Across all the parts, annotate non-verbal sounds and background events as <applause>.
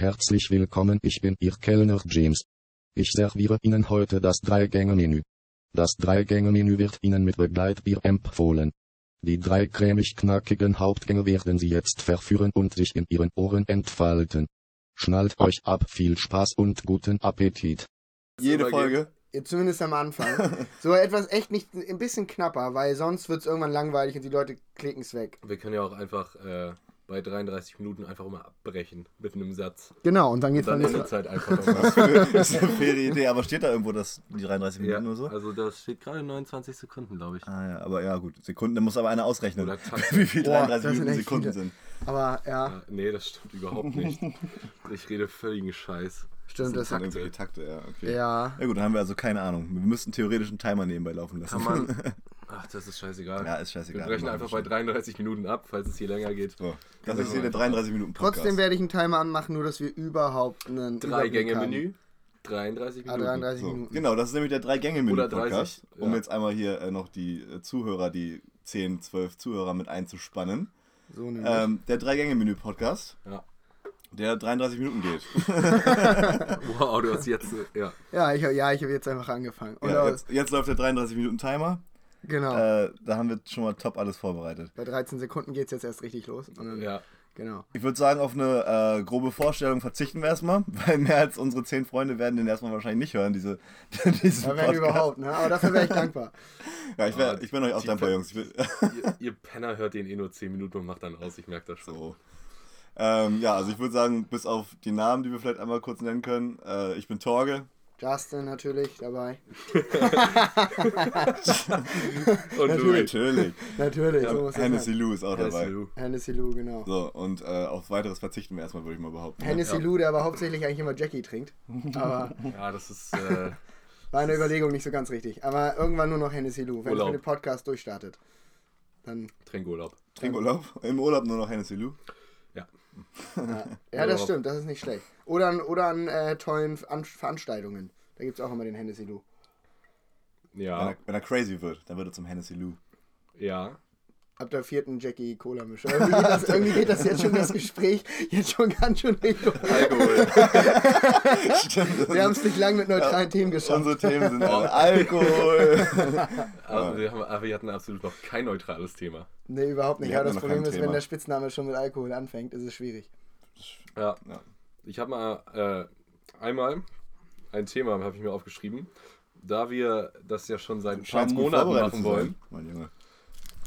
Herzlich willkommen, ich bin Ihr Kellner James. Ich serviere Ihnen heute das Drei-Gänge-Menü. Das Drei-Gänge-Menü wird Ihnen mit Begleitbier empfohlen. Die drei cremig-knackigen Hauptgänge werden Sie jetzt verführen und sich in Ihren Ohren entfalten. Schnallt euch ab, viel Spaß und guten Appetit. Jede Folge. Ja, Zumindest am Anfang. <laughs> so etwas echt nicht ein bisschen knapper, weil sonst wird es irgendwann langweilig und die Leute klicken es weg. Wir können ja auch einfach äh, bei 33 Minuten einfach immer abbrechen mit einem Satz. Genau, und dann geht's Dann dann ist Zeit einfach <laughs> nochmal. Das ist eine faire Idee, aber steht da irgendwo das, die 33 ja, Minuten oder so? also das steht gerade 29 Sekunden, glaube ich. Ah ja, aber ja gut, Sekunden, da muss aber einer ausrechnen, <laughs> wie viel Boah, 33 das sind Minuten Sekunden viele. sind. Aber ja, Ja, nee, das stimmt überhaupt nicht. <laughs> Ich rede völligen Scheiß. stimmt, das sind hat. irgendwelche Takte, ja, okay. Ja. Ja gut, dann haben wir also keine Ahnung. Wir müssten theoretisch einen Timer nebenbei laufen lassen. Kann man. Ach, das ist scheißegal. ja, ist Wir scheißegal. brechen Machen einfach wir bei schon. 33 Minuten ab, falls es hier länger geht. So, das Können ist wir hier der einfach 33 Minuten Podcast. Trotzdem werde ich einen Timer anmachen, nur dass wir überhaupt einen Drei Gänge haben. Menü, 33 Ah, Minuten. 33 so, Minuten. Genau, das ist nämlich der drei gänge menü Oder podcast 30, um ja. jetzt einmal hier äh, noch die äh, Zuhörer, die 10, 12 Zuhörer mit einzuspannen. So nämlich. Ähm, der drei gänge menü podcast Ja. der 33 Minuten geht. <laughs> <laughs> Wow, du hast jetzt. äh, Ja. ja, ich, ja, ich habe jetzt einfach angefangen. Ja, jetzt, jetzt läuft der 33 Minuten Timer. Genau. Äh, da haben wir schon mal top alles vorbereitet. Bei 13 Sekunden geht es jetzt erst richtig los. Und dann, ja. Genau. Ich würde sagen, auf eine äh, grobe Vorstellung verzichten wir erstmal, <laughs> weil mehr als unsere zehn Freunde werden den erstmal wahrscheinlich nicht hören, diese, <laughs> diesen Aber wenn überhaupt, ne? Aber dafür wäre ich dankbar. <laughs> Ja, ich, wär, ich bin euch auch die dankbar, Jungs. Ich will, Ihr, ihr Penner hört den eh nur 10 Minuten und macht dann aus, ich merke das schon. so. Ähm, ja, also ich würde sagen, bis auf die Namen, die wir vielleicht einmal kurz nennen können. Äh, ich bin Torge. Justin natürlich dabei. <laughs> Und du, Natürlich. Natürlich, so muss es Hennessy. Lou ist auch Hennessy dabei. Lou. Hennessy Lou, genau. So, und äh, auf weiteres verzichten wir erstmal, würde ich mal behaupten. Hennessy Ja. Lou, der aber hauptsächlich eigentlich immer Jackie trinkt. Aber <laughs> Ja, das ist. Äh, <laughs> war eine Überlegung nicht so ganz richtig. Aber irgendwann nur noch Hennessy Lou, wenn Urlaub. mit dem Podcast durchstartet. Dann, Trinkurlaub. Trinkurlaub. Im Urlaub nur noch Hennessy Lou. Ja. ja, <laughs> ja das stimmt, das ist nicht schlecht. Oder an, oder an äh, tollen an Veranstaltungen. Da gibt es auch immer den Hennessy Lou. Wenn, Ja. er, wenn er crazy wird, dann wird er zum Hennessy Lou. Ja. Ab der vierten Jackie Cola Mische. Irgendwie, geht das- irgendwie geht das jetzt schon das Gespräch jetzt schon ganz schön Richtung. Alkohol. <laughs> Stimmt. Wir haben es nicht lang mit neutralen Themen geschafft. Unsere Themen sind alle Alkohol. <laughs> aber, wir haben, aber wir hatten absolut noch kein neutrales Thema. Nee, überhaupt nicht. Aber das Problem ist, wenn Thema. der Spitzname schon mit Alkohol anfängt, ist es schwierig. Ja. Ja. Ich habe mal äh, einmal ein Thema, habe ich mir aufgeschrieben. Da wir das ja schon seit ein paar Monaten machen zu sein, wollen, Mein Junge.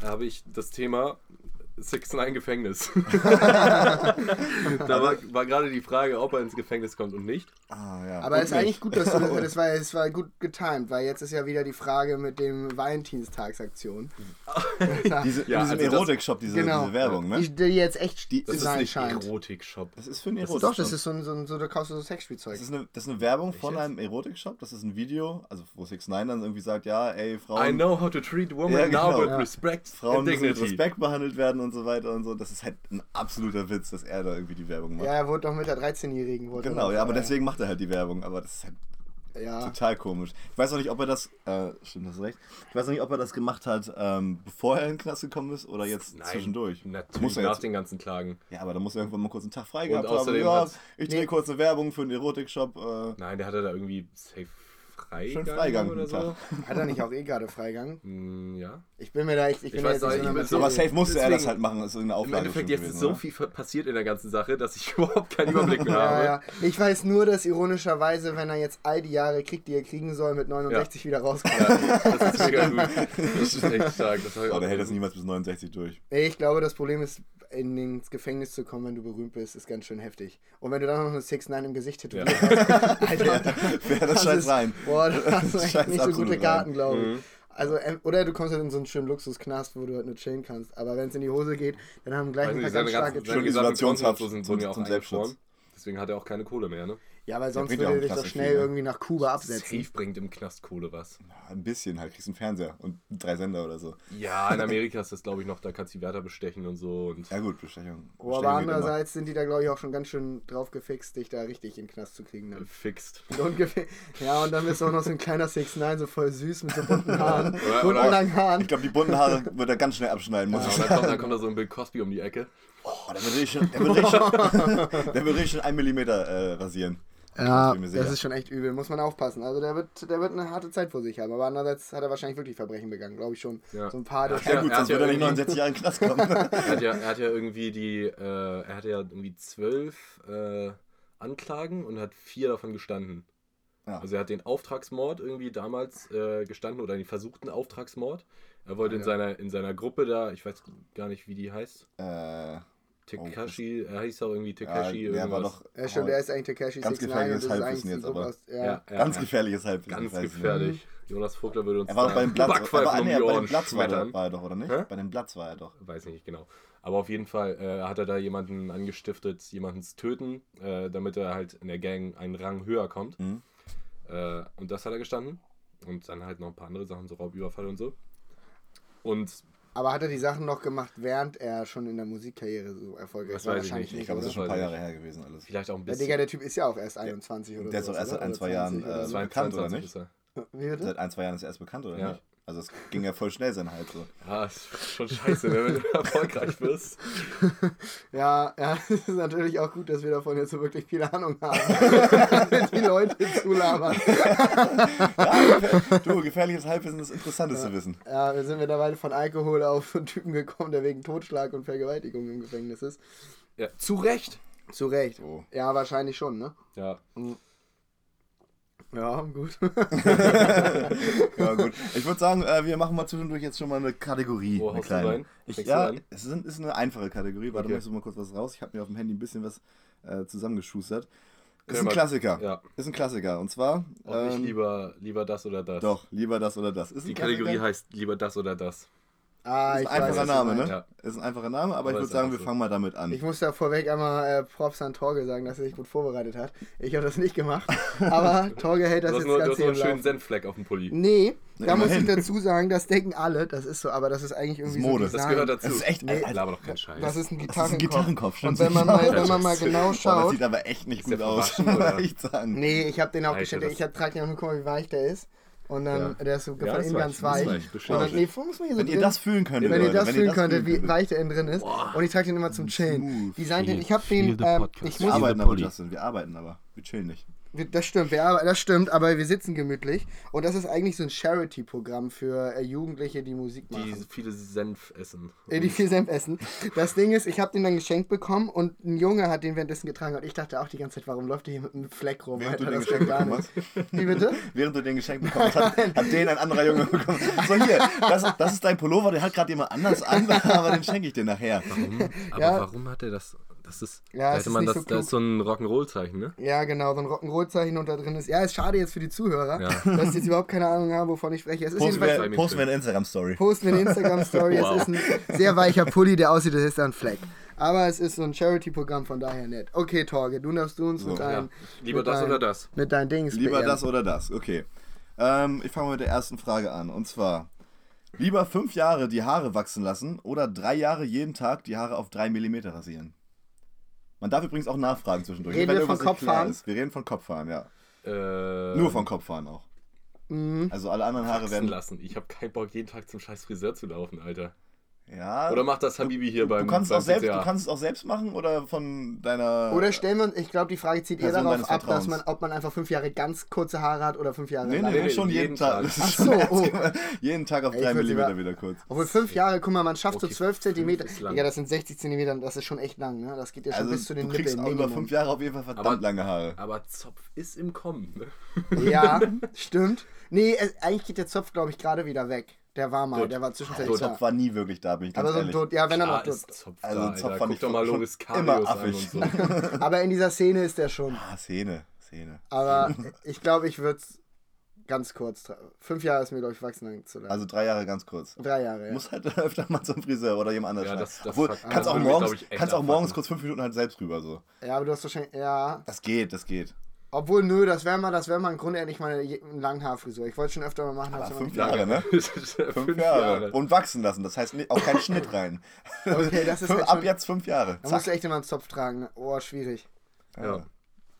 Habe ich das Thema 6-9 Gefängnis. <laughs> <laughs> da war, war gerade die Frage, ob er ins Gefängnis kommt und nicht. Ah, ja. Aber es ist eigentlich gut, dass du das, <laughs> das war, es war gut getimt, weil jetzt ist ja wieder die Frage mit dem Valentinstagsaktion. Diese, Ja, in diesem also das- Erotik-Shop, diese, Genau. diese Werbung, ne? Die, die jetzt echt Die- das ist nicht scheint. Erotik-Shop. Das ist für einen Das Erotik-Shop. Doch, das ist so, ein, so, ein, so da kaufst du so Sexspielzeug. Das ist, eine, das ist eine Werbung von jetzt? einem Erotik-Shop. Das ist ein Video, also wo 6 9 dann irgendwie sagt, ja, ey, Frauen, I know how to treat women Ja, genau. now with Ja. respect Frauen and müssen mit dignity. Respekt behandelt werden und so weiter und so. Das ist halt ein absoluter Witz, dass er da irgendwie die Werbung macht. ja, er wurde doch mit der 13-Jährigen. wurde genau, ja, aber deswegen macht er halt die Werbung. Aber das ist halt Ja, total komisch. Ich weiß auch nicht, ob er das, äh, stimmt, hast recht. Ich weiß auch nicht, ob er das gemacht hat, ähm, bevor er in den Knast gekommen ist oder jetzt Nein, zwischendurch. Natürlich, Muss er nach jetzt- den ganzen Klagen. Ja, aber da muss er irgendwann mal kurz einen Tag frei gehabt haben. außerdem Ja, ich drehe Nee. kurz eine Werbung für einen Erotik-Shop. Äh, Nein, der hatte da irgendwie safe Freigang, Freigang oder so. <laughs> Hat er nicht auch eh gerade Freigang? Hm, ja. Ich bin mir da echt, ich bin weiß jetzt nicht ich so aber safe musste er das Deswegen- halt machen. Das ist eine Im Auflage Endeffekt bestimmt jetzt gewesen, ist so oder? viel passiert in der ganzen Sache, dass ich <laughs> überhaupt keinen <laughs> Überblick mehr habe. Ja, ja. Ich weiß nur, dass ironischerweise, wenn er jetzt all die Jahre kriegt, die er kriegen soll, mit 69 wieder rauskommt. Ja, das ist mega gut. Das ist echt stark. Das ich auch der hält das niemals bis 69 durch. Ich glaube, das Problem ist, in ins Gefängnis zu kommen, wenn du berühmt bist, ist ganz schön heftig. Und wenn du dann noch eine 6 9 im Gesicht tätowiert hast, Alter, <laughs> Wäre das scheiß ist- rein. boah, da hast du Das <laughs> echt nicht so gute. Karten, glaube ich. Mhm. Also, ähm, oder du kommst halt in so einen schönen Luxusknast, wo du halt nur chillen kannst. Aber wenn es in die Hose geht, dann haben gleich Weiß ein paar ganz starke Schon Isolationshaft so sind ja auch zum eingefroren. Selbstschutz. Deswegen hat er auch keine Kohle mehr, ne? Ja, weil sonst ja würde auch er dich doch schnell viel, ne? irgendwie nach Kuba absetzen. Safe bringt im Knast Kohle was. Ja, ein bisschen halt. Kriegst einen Fernseher und drei Sender oder so. Ja, in Amerika ist das, glaube ich, noch, da kannst du die Wärter bestechen und so. Und Ja gut, Bestechung. Oh, aber Bestechung andererseits sind die da, glaube ich, auch schon ganz schön drauf gefixt, dich da richtig in den Knast zu kriegen. Dann. fixt. <laughs> Und gefi- ja, und dann bist du auch noch so ein kleiner 6 9 so voll süß mit so bunten Haaren. <laughs> Oder- bunten oder- langen Haaren. Ich glaube, die bunten Haare wird er ganz schnell abschneiden. Ja, Muss und ich dann kommt, sagen. dann kommt da so ein Bill Cosby um die Ecke. Oh, der will richtig schon, der will richtig schon, <laughs> der will richtig schon 1 mm äh, rasieren. Ja, das ist schon echt übel, muss man aufpassen. Also der wird, der wird eine harte Zeit vor sich haben, aber andererseits hat er wahrscheinlich wirklich Verbrechen begangen, glaube ich schon. Ja. So ein paar, das Ja, Ja, gut, sonst ja würde er nicht irgendwie- 69 Jahre in den Knast kommen. <laughs> <laughs> Er hat ja, er hat ja irgendwie die, äh, er hatte ja irgendwie zwölf äh, Anklagen und hat vier davon gestanden. Ja. Also er hat den Auftragsmord irgendwie damals äh, gestanden oder den versuchten Auftragsmord. Er wollte in Ja. seiner in seiner Gruppe da, ich weiß gar nicht, wie die heißt. äh, Tekashi, er hieß auch irgendwie ja, Tekashi der war irgendwas. doch Ja, stimmt, der ist eigentlich Takashi Ganz 69 gefährliches Halbwissen eigentlich jetzt, aber- aus, ja. ja, ja, ganz ja. gefährliches Halbwissen. Ganz gefährlich. Jonas Vogler würde uns Er war doch bei den Platz, er war, um nee, bei den Platz war, er, war er doch, oder nicht? Hä? Bei den Platz war er doch. weiß ich nicht genau. Aber auf jeden Fall äh, hat er da jemanden angestiftet, jemanden zu töten, äh, damit er halt in der Gang einen Rang höher kommt. Mhm. Äh, und das hat er gestanden. Und dann halt noch ein paar andere Sachen, so Raubüberfall und so. Und Aber hat er die Sachen noch gemacht, während er schon in der Musikkarriere so erfolgreich Das war? weiß ich Wahrscheinlich nicht. Ich glaube, das ist schon ein paar Jahre her gewesen alles. vielleicht auch ein Ja, bisschen. Digga, der Typ ist ja auch erst 21 oder so. der ist doch erst seit ein, zwei Jahren, äh, bekannt, oder 22 nicht? Seit ein, zwei Jahren ist er erst bekannt, oder Ja. nicht? Also es ging ja voll schnell sein Hype so. Ja, ist schon scheiße, wenn du <laughs> erfolgreich wirst. <laughs> Ja, ja, <laughs> es ist natürlich auch gut, dass wir davon jetzt so wirklich viel Ahnung haben. die Leute zulabern. Du, gefährliches Halbwissen ist interessantes zu wissen. Ja, wir sind mittlerweile von Alkohol auf einen Typen gekommen, der wegen Totschlag und Vergewaltigung im Gefängnis ist. Ja, zu Recht. Zu Recht. So. Ja, wahrscheinlich schon, ne? Ja, Ja, gut. <laughs> Ja, gut. Ich würde sagen, äh, wir machen mal zwischendurch jetzt schon mal eine Kategorie. Wo eine kleine. rein? Ich, ja, an? es ist, ist eine einfache Kategorie. Warte Okay. mal, ich suche mal kurz was raus. Ich habe mir auf dem Handy ein bisschen was äh, zusammengeschustert. Ist Ja, ein Klassiker. ja. Ist ein Klassiker. Und zwar. Auch nicht ähm, lieber, lieber das oder das. Doch, lieber das oder das. Ist Die ein Kategorie heißt lieber das oder das. Ah, Ist ein weiß, einfacher du Name, ne? Ja. Ist ein einfacher Name, aber, Aber ich würde ist sagen, wir so. fangen mal damit an. Ich muss da vorweg einmal äh, Props an Torge sagen, dass er sich gut vorbereitet hat. Ich habe das nicht gemacht. <laughs> Aber Torge hält das Du jetzt nur, du ganz hast nur einen schönen Laufen. Senffleck auf dem Pulli. Nee, da muss ich dazu sagen, das denken alle, das ist so, aber das ist eigentlich irgendwie Mode. so Das gehört dazu. Das ist echt- Nee, Alter, laber doch keinen Scheiß. Das ist ein das ist Gitarrenkopf. ein Gitarrenkopf, stimmt. Und wenn man mal, wenn man mal genau Boah, das schaut, sieht aber echt nicht Ist gut aus, verwaschen, <laughs> muss oder? ich sagen. nee, ich habe den auch gestellt. das- Ich hab, trage den auch nur, guck mal, wie weich der ist. Und dann, Ja. der ist so Ja, von ist innen weich, ganz weich. weich, Und dann, nee, muss man hier so Wenn ihr drin. das fühlen könntet, Wenn ihr das fühlen könntet, wie weich der innen drin ist. Und ich trage den immer zum Chillen. Smooth. Die seien den, Feel- ich habe feel den, ähm, ich Wir muss, Diese arbeiten aber. Justin, wir arbeiten aber. Wir chillen nicht. Wir- das stimmt, wir, arbeiten- das stimmt, aber wir sitzen gemütlich. Und das ist eigentlich so ein Charity-Programm für äh, Jugendliche, die Musik machen. Die viele Senf essen. Äh, die viel Senf essen. Das Ding ist, ich habe den dann geschenkt bekommen und ein Junge hat den währenddessen getragen und ich dachte auch die ganze Zeit, warum läuft der hier mit einem Fleck rum? Während du Alter, den das geht geschenkt gar bekommen nicht. Wie bitte? <laughs> Während du den geschenkt bekommen hast, hat, hat den ein anderer Junge bekommen. So, hier, das, das ist dein Pullover, den hat gerade jemand anders an, <laughs> aber den schenke ich dir nachher. Warum? Aber Ja. warum hat er das? Das ist. Ja, da hätte ist man das, so da ist so ein Rock'n'Roll-Zeichen, ne? Ja, genau, so ein Rock'n'Roll-Zeichen und da drin ist. Ja, ist schade jetzt für die Zuhörer, Ja. <laughs> dass die jetzt überhaupt keine Ahnung haben, wovon ich spreche. Es ist Posten jedenfalls. wir, posten wir eine Instagram-Story. Posten wir eine Instagram-Story. Wow. Es ist ein sehr weicher Pulli, der aussieht, als ist da ein Fleck. Aber es ist so ein Charity-Programm, von daher nett. Okay, Torge, du darfst du uns mit So, deinen. Ja. Lieber mit das deinen- oder das? Mit deinen Dings Lieber beehren. das oder das, okay. Ähm, ich fange mal mit der ersten Frage an. Und zwar, lieber fünf Jahre die Haare wachsen lassen oder drei Jahre jeden Tag die Haare auf drei Millimeter rasieren? Man darf übrigens auch nachfragen zwischendurch. Reden wenn wir von Kopfhaaren? Ist. Wir reden von Kopfhaaren, ja. Äh, Nur von Kopfhaaren auch. Mhm. Also alle anderen Haare wachsen werden... lassen. Ich habe keinen Bock, jeden Tag zum scheiß Friseur zu laufen, Alter. Ja, Oder macht das Habibi hier du, beim du kannst, beim auch selbst, du kannst es auch selbst machen oder von deiner... Oder stellen wir uns, ich glaube, die Frage zieht eher darauf ab, dass man, ob man einfach fünf Jahre ganz kurze Haare hat oder fünf Jahre Nee, lang. nee, nee, schon jeden, jeden Tag. Tag. Das ist Ach schon so, oh. Jeden Tag auf Ey, drei Millimeter wieder kurz. Obwohl fünf Jahre, guck mal, man schafft Okay, so 12 fünf Zentimeter. Ja, das sind 60 Zentimeter, das ist schon echt lang, ne? Das geht ja schon Also bis zu den du kriegst Nippeln. auch über fünf Jahre auf jeden Fall verdammt Aber- lange Haare. Aber Zopf ist im Kommen. Ne? Ja, <laughs> stimmt. Nee, eigentlich geht der Zopf, glaube ich, gerade wieder weg. Der war mal, Tot. der war Der zwischenzeitlich da. Zopf war nie wirklich da, bin ich ganz Aber so ein ehrlich. Tod, ja, wenn er noch tot. Zopf Also da, Zopf Alter. fand Guck ich doch mal Loris immer Karius an affig. und so. <laughs> Aber in dieser Szene ist der schon. Ah, Szene, Szene. Aber <laughs> ich glaube, ich würde es ganz kurz. tra- Fünf Jahre ist mir, glaube ich, wachsen zu lang. Also drei Jahre ganz kurz. Drei Jahre, ja. Muss halt <laughs> öfter mal zum Friseur oder jemand anderes Ja, schneiden. das- das Obwohl, fuckt- kannst das auch würde mich, morgens, glaub ich, echt kannst auch morgens abfucken. kurz fünf Minuten halt selbst rüber so. Ja, aber du hast wahrscheinlich. Ja. Das geht, das geht. Obwohl, nö, das wäre mal, das wäre mal im Grunde endlich mal eine Langhaarfrisur. Ich wollte schon öfter mal machen, Aber aber <laughs> fünf Jahre, ne? fünf, Fünf Jahre. Und wachsen lassen. Das heißt nicht- auch keinen Schnitt rein. <laughs> Okay, das ist Fünf- halt Ab schon- jetzt fünf Jahre. Da musst du echt immer einen Zopf tragen. Ne? Oh, schwierig. Ja.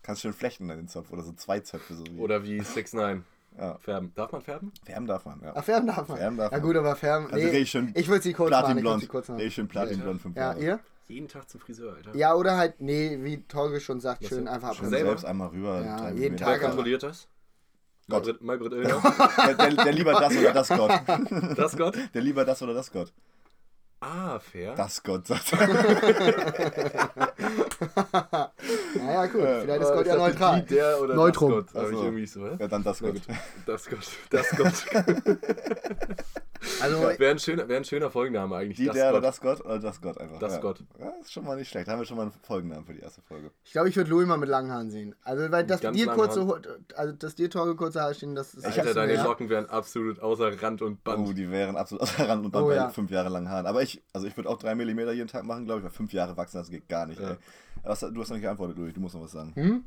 Kannst schön flechten dann den Zopf oder so zwei Zöpfe. So wie. Oder wie 6 9 Ja. Färben. Darf man färben? Färben darf man, ja. Ach, färben darf man. Färben darf ja gut, aber färben. Also Nee, richtig schön ich würde sie kurz machen. Ich würd Platinblond. sie kurz machen. Richtig schön Platinblond fünf Ja, ihr? Jeden Tag zum Friseur, Alter. Ja, oder halt, nee, wie Torge schon sagt, Was schön einfach Schon Selber? selbst einmal rüber. Ja, drei jeden Millimeter. Tag Wer kontrolliert das? Gott. Maybrit, Maybrit Illner? Der, der, der lieber das oder das Gott. Das Gott? Der lieber das oder das Gott. Ah, fair. Das Gott, sagt er. Naja, gut, Äh, vielleicht ist Ah, Gott ja neutral. Die, der oder Neutrum. das Gott. Ach ich so. irgendwie so? Ja, dann das Gott. <laughs> Das Gott. Das Gott. Also, <laughs> Wäre ein, schöner, wär ein schöner Folgenname eigentlich. Die, das der Gott. oder das Gott oder das Gott einfach. Das ja. Gott. Ja, ist schon mal nicht schlecht. Da haben wir schon mal einen Folgennamen für die erste Folge. ich glaube, ich würde Louis mal mit langen Haaren sehen. Also, weil das dir kurze, also dass dir Torge kurze Haare stehen, das ist Alter, deine mehr. Locken wären absolut außer Rand und Band. Oh, die wären absolut außer Rand und Band Oh, bei ja. fünf Jahre langen Haaren. Aber ich, also ich würde auch drei Millimeter jeden Tag machen, glaube ich, weil fünf Jahre wachsen, das geht gar nicht, Ja. ey. Was, du hast noch nicht geantwortet, Louis, du musst noch was sagen. Hm?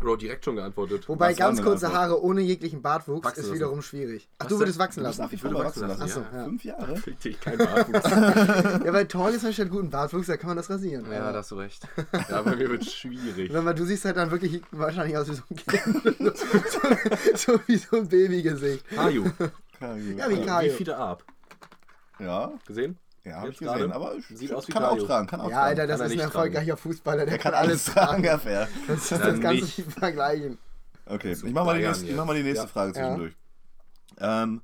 Bro, direkt schon geantwortet. Wobei Was ganz kurze Antwort? Haare ohne jeglichen Bartwuchs Wachsen ist lassen. wiederum schwierig. Ach, Was du würdest denn? wachsen Du lassen. wie Ich würde wachsen lassen, Achso, ja. ja. Fünf Jahre? Fick dich, kein Bartwuchs. <laughs> Ja, weil Torge ist halt einen guten Bartwuchs, da kann man das rasieren. ja, Aber- da hast du recht. Ja, bei mir wird es schwierig. Wenn man, du siehst halt dann wirklich wahrscheinlich aus wie so ein Kind. <laughs> so, so wie so ein Babygesicht. Kaju. Ja, Ja, wie Wie Kajo. viele Ab? Ja, Gesehen? Ja habe ich gesehen. gerade? Aber ich, Sieht aus wie kann er auch tragen, kann auch Ja, Alter, das Kann ist ein erfolgreicher Fußballer, der Der kann, kann alles tragen, ja, fair. Das ist das Dann Ganze nicht. vergleichen. Okay, ich mach, mal mach mal die nächste Ja. Frage zwischendurch. Ähm,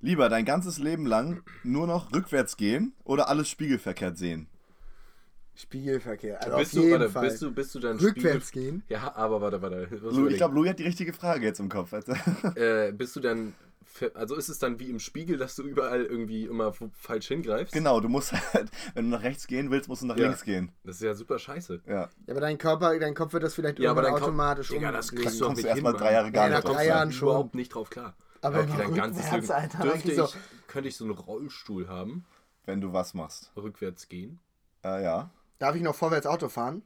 lieber dein ganzes Leben lang nur noch rückwärts gehen oder alles spiegelverkehrt sehen? Spiegelverkehr. Also bist, auf du, jeden warte, Fall. bist du, bist du dann Rückwärts gehen. Ja, aber warte, warte. Lou, ich glaube, Louis hat die richtige Frage jetzt im Kopf. Äh, bist du dann. Also ist es dann wie im Spiegel, dass du überall irgendwie immer falsch hingreifst? genau, du musst <laughs> halt, wenn du nach rechts gehen willst, musst du nach Ja. links gehen. Das ist ja super scheiße. Ja, Ja, aber dein Körper, dein Kopf wird das vielleicht Ja, aber irgendwann dein Kopf- automatisch Digga, das kriegst du du erstmal drei Jahre gar Ja, nicht nach drauf. drei. Jahren schon. überhaupt nicht drauf klar. Aber okay, dein ganzes rückwärts, Leben. Alter, Dürfte ich, so- könnte ich so einen Rollstuhl haben, Wenn du was machst. rückwärts gehen? Äh, ja. Darf ich noch vorwärts Auto fahren?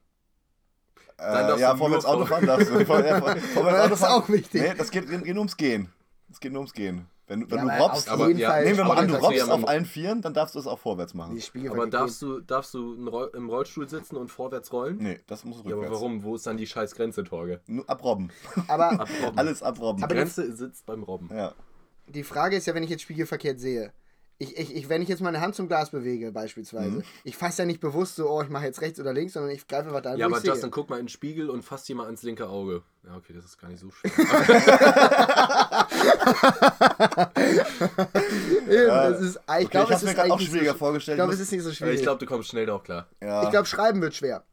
Äh, ja, vorwärts Auto fahren darfst du. Vor, ja, vor, vorwärts Das Auto ist fahren. auch wichtig. Nee, das geht, geht nur ums Gehen. Es geht nur ums Gehen. Wenn, du- wenn Ja, du robbst, auf aber ja, Fall. nehmen wir mal an, du robbst auf allen Vieren, dann darfst du es auch vorwärts machen. Aber darfst du, darfst du im Rollstuhl sitzen und vorwärts rollen? Nee, das muss Ja, aber rückwärts. warum? Wo ist dann die scheiß Grenze, Torge? Nur abrobben. Aber Abrobben. Alles abrobben. Die Aber Grenze sitzt beim Robben. ja. die Frage ist ja, wenn ich jetzt spiegelverkehrt sehe. Ich, ich, ich, wenn ich jetzt meine Hand zum Glas bewege, beispielsweise, Mhm. ich fasse ja nicht bewusst so, oh, ich mache jetzt rechts oder links, sondern ich greife einfach da, Ja, aber sehe. Justin, guck mal in den Spiegel und fass dir mal ans linke Auge. Ja, okay, das ist gar nicht so schwer. <laughs> Eben, Ja. das ist, ich Okay, glaube, es mir ist eigentlich auch nicht schwieriger so, vorgestellt. Ich glaube, es ist nicht so Aber schwierig. ich glaube, du kommst schnell drauf klar. ja. Ich glaube, schreiben wird schwer.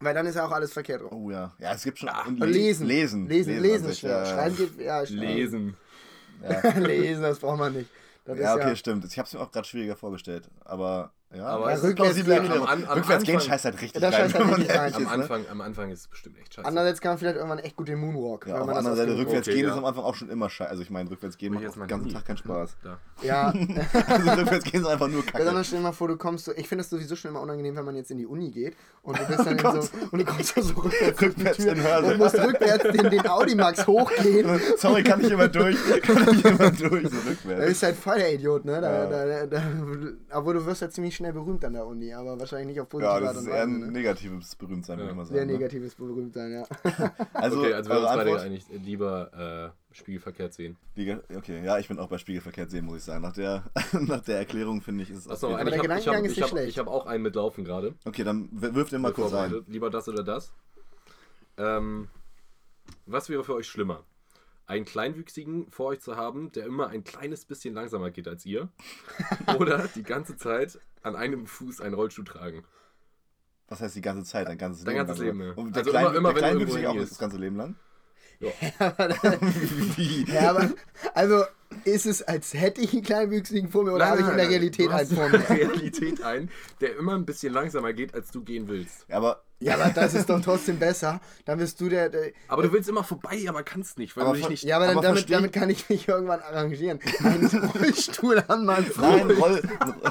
Weil dann ist ja auch alles verkehrt rum. Oh ja. Ja, es gibt schon. Ja. und Und lesen. Lesen. Lesen, lesen, ist sich, schwer. ja. Schreiben geht, ja, schreiben. Lesen. <laughs> lesen, das braucht man nicht. Das Ja, okay, ja, stimmt. Ich habe es mir auch gerade schwieriger vorgestellt. Aber ja, Aber das es ist ist plausible rückwärts gehen. Am- am Rückwärts gehen Anfang- scheißt halt richtig Ja, das rein. scheißt halt richtig rein. Am ne? Anfang, am Anfang ist es bestimmt echt scheiße. Andererseits kann man vielleicht irgendwann echt gut den Moonwalk. Ja, auf der anderen Seite, rückwärts Okay, gehen ja. ist am Anfang auch schon immer scheiße. Also ich meine, rückwärts gehen Mach macht den ganzen. Tag keinen Spaß. Da. Ja, <laughs> Also rückwärts gehen ist einfach nur kacke. besonders stell dir mal vor, du kommst so, ich finde das sowieso schon immer unangenehm, wenn man jetzt in die Uni geht und du bist dann <laughs> in so, und du kommst so rückwärts, durch die Rückwärts Tür in und musst rückwärts den, den Audimax hochgehen. <laughs> Sorry, kann ich immer durch. Kann ich immer durch, so rückwärts. bist halt voll der Idiot, ne? Ja. aber du wirst ja ziemlich schnell berühmt an der Uni, aber wahrscheinlich nicht auf positive Ja, das ist eher ein Ne? negatives Berühmtsein, würde ich mal Sehr sagen. ne? negatives Berühmtsein, ja. <laughs> Also, okay, also wir uns beide geeinigt, lieber äh, spiegelverkehrt sehen. Okay, ja, ich bin auch bei Spiegelverkehrt sehen, muss ich sagen. Nach der, <laughs> nach der Erklärung finde ich, ist es Achso, einen, der ich habe ich hab, Gedankengang ist ich nicht hab, schlecht. ich hab auch einen mitlaufen gerade. Okay, dann w- wirf den mal kurz ein. Vorbereitet. Lieber das oder das. Ähm, was wäre für euch schlimmer? Einen Kleinwüchsigen vor euch zu haben, der immer ein kleines bisschen langsamer geht als ihr? <laughs> Oder die ganze Zeit an einem Fuß einen Rollstuhl tragen? Was heißt die ganze Zeit? Ein ganzes Dein Leben ganzes lang, Leben, ja. Und der Also Klein, immer- immer, der wenn du auch hingehst. das ganze Leben lang? <laughs> <laughs> Wie? Ja, aber, also ist es, als hätte ich einen Kleinwüchsigen vor mir oder habe ich in der Realität du einen hast vor in mir? der Realität einen, der immer ein bisschen langsamer geht, als du gehen willst. Ja, aber Ja, aber das ist doch trotzdem besser. Dann bist du der. der Aber du willst immer vorbei, aber kannst nicht, weil Aber du dich nicht. ja, aber, dann, Aber damit, damit kann ich mich irgendwann arrangieren. Einen Rollstuhl an meinem Fuß. nein, Roll,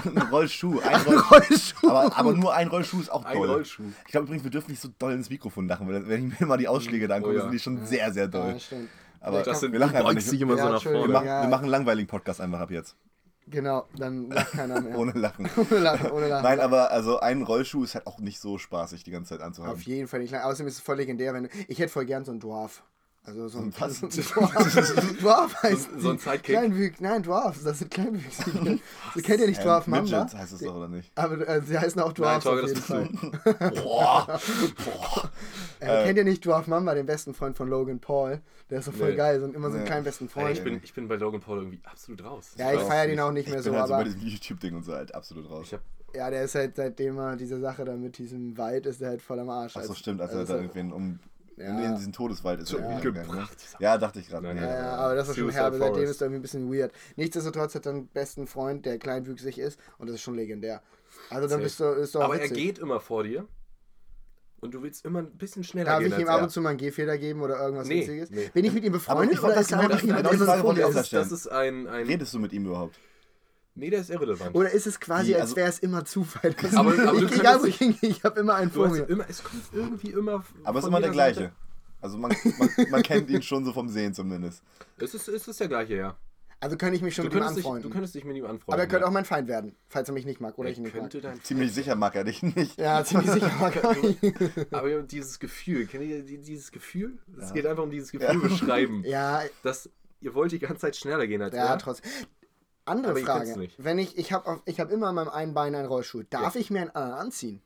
ein Rollschuh. Ein Roll, Rollstuhl. aber, aber nur ein Rollschuh ist auch Ein doll. Rollschuh. Ich glaube übrigens, wir dürfen nicht so doll ins Mikrofon lachen, weil wenn ich mir mal die Ausschläge da angucke, Oh ja. sind die schon sehr, sehr doll. Ja, stimmt. Aber Das sind, wir lachen einfach nicht. immer Ja, so nach Entschuldigung. Wir vorne. machen, Ja. wir machen einen langweiligen Podcast einfach ab jetzt. Genau, dann lacht keiner mehr. <laughs> Ohne Lachen. <laughs> ohne Lachen, ohne Lachen. Nein, aber also ein Rollschuh ist halt auch nicht so spaßig, die ganze Zeit anzuhaben. Auf jeden Fall nicht. Außerdem ist es voll legendär, wenn du, Ich hätte voll gern so einen Dwarf. Also so ein, Was? <laughs> so ein Dwarf. Dwarf heißt So- so ein. Sidekick? Kleinwüchs, nein, Dwarfs, das sind Kleinwüchsige. Sie kennt ja nicht Ähm, Dwarf Mamba. Midget heißt es doch, oder nicht? Aber äh, sie heißen auch Dwarfs Torge, auf das jeden bist Fall. Boah. Boah. Er kennt ja nicht Dwarf Mamba, den besten Freund von Logan Paul. Der ist so voll Nee. geil, so immer so einen Nee. kleinen besten Ey, Freund. ich, bin, ich bin bei Logan Paul irgendwie absolut raus. Ja, ich weiß feiere den auch nicht mehr Ich so, bin halt so bei diesem YouTube-Ding und so halt absolut raus. Ich hab, ja, der ist halt, seitdem er diese Sache da mit diesem Wald ist, der halt voll am Arsch. Achso, Also- stimmt, als er also da so- irgendwen um. Ja. Nee, in diesen Todeswald ist er Ja. irgendwie gegangen, ne? Umgebracht. Ja, dachte ich gerade. Nee, Ja, aber das ist schon herbe, seitdem Forest. ist er irgendwie ein bisschen weird. Nichtsdestotrotz hat er einen besten Freund, der kleinwüchsig ist und das ist schon legendär. Also dann Safe. bist du, ist doch aber er witzig. geht immer vor dir und du willst immer ein bisschen schneller Darf gehen ich ihm ab und zu mal einen Gehfehler geben oder irgendwas Nee, Witziges? nee. Bin ich mit ihm befreundet ich oder ist er das einfach genau- genau das, ist, das ist ein, ein Redest du mit ihm überhaupt? Nee, der ist irrelevant. Oder ist es quasi, als also- wäre es immer Zufall? <laughs> Aber- aber du <laughs> ich, egal ich hingehe, ich habe immer einen vor mir. immer, es kommt irgendwie immer. Aber es ist immer der gleiche. Seite. Also man, man, man kennt ihn schon so vom Sehen zumindest. Es ist, es ist der gleiche, ja. Also könnte ich mich schon Du mit ihm könntest, dich, anfreunden. du könntest dich mit ihm anfreunden. aber er könnte ja. auch mein Feind werden, falls er mich nicht mag oder Er ich ihn nicht mag. Ziemlich sicher mag er dich nicht. Ja, <laughs> ziemlich sicher mag er mich. <laughs> Aber dieses Gefühl, kennt ihr die- dieses Gefühl? Es Ja. geht einfach um dieses Gefühl Ja. <laughs> beschreiben. Ja, Dass ihr wollt die ganze Zeit schneller gehen als ja, er. trotzdem. Andere Aber Frage. nicht. Wenn ich, ich habe ich hab immer an meinem einen Bein einen Rollstuhl. Darf Ja. ich mir einen anderen anziehen?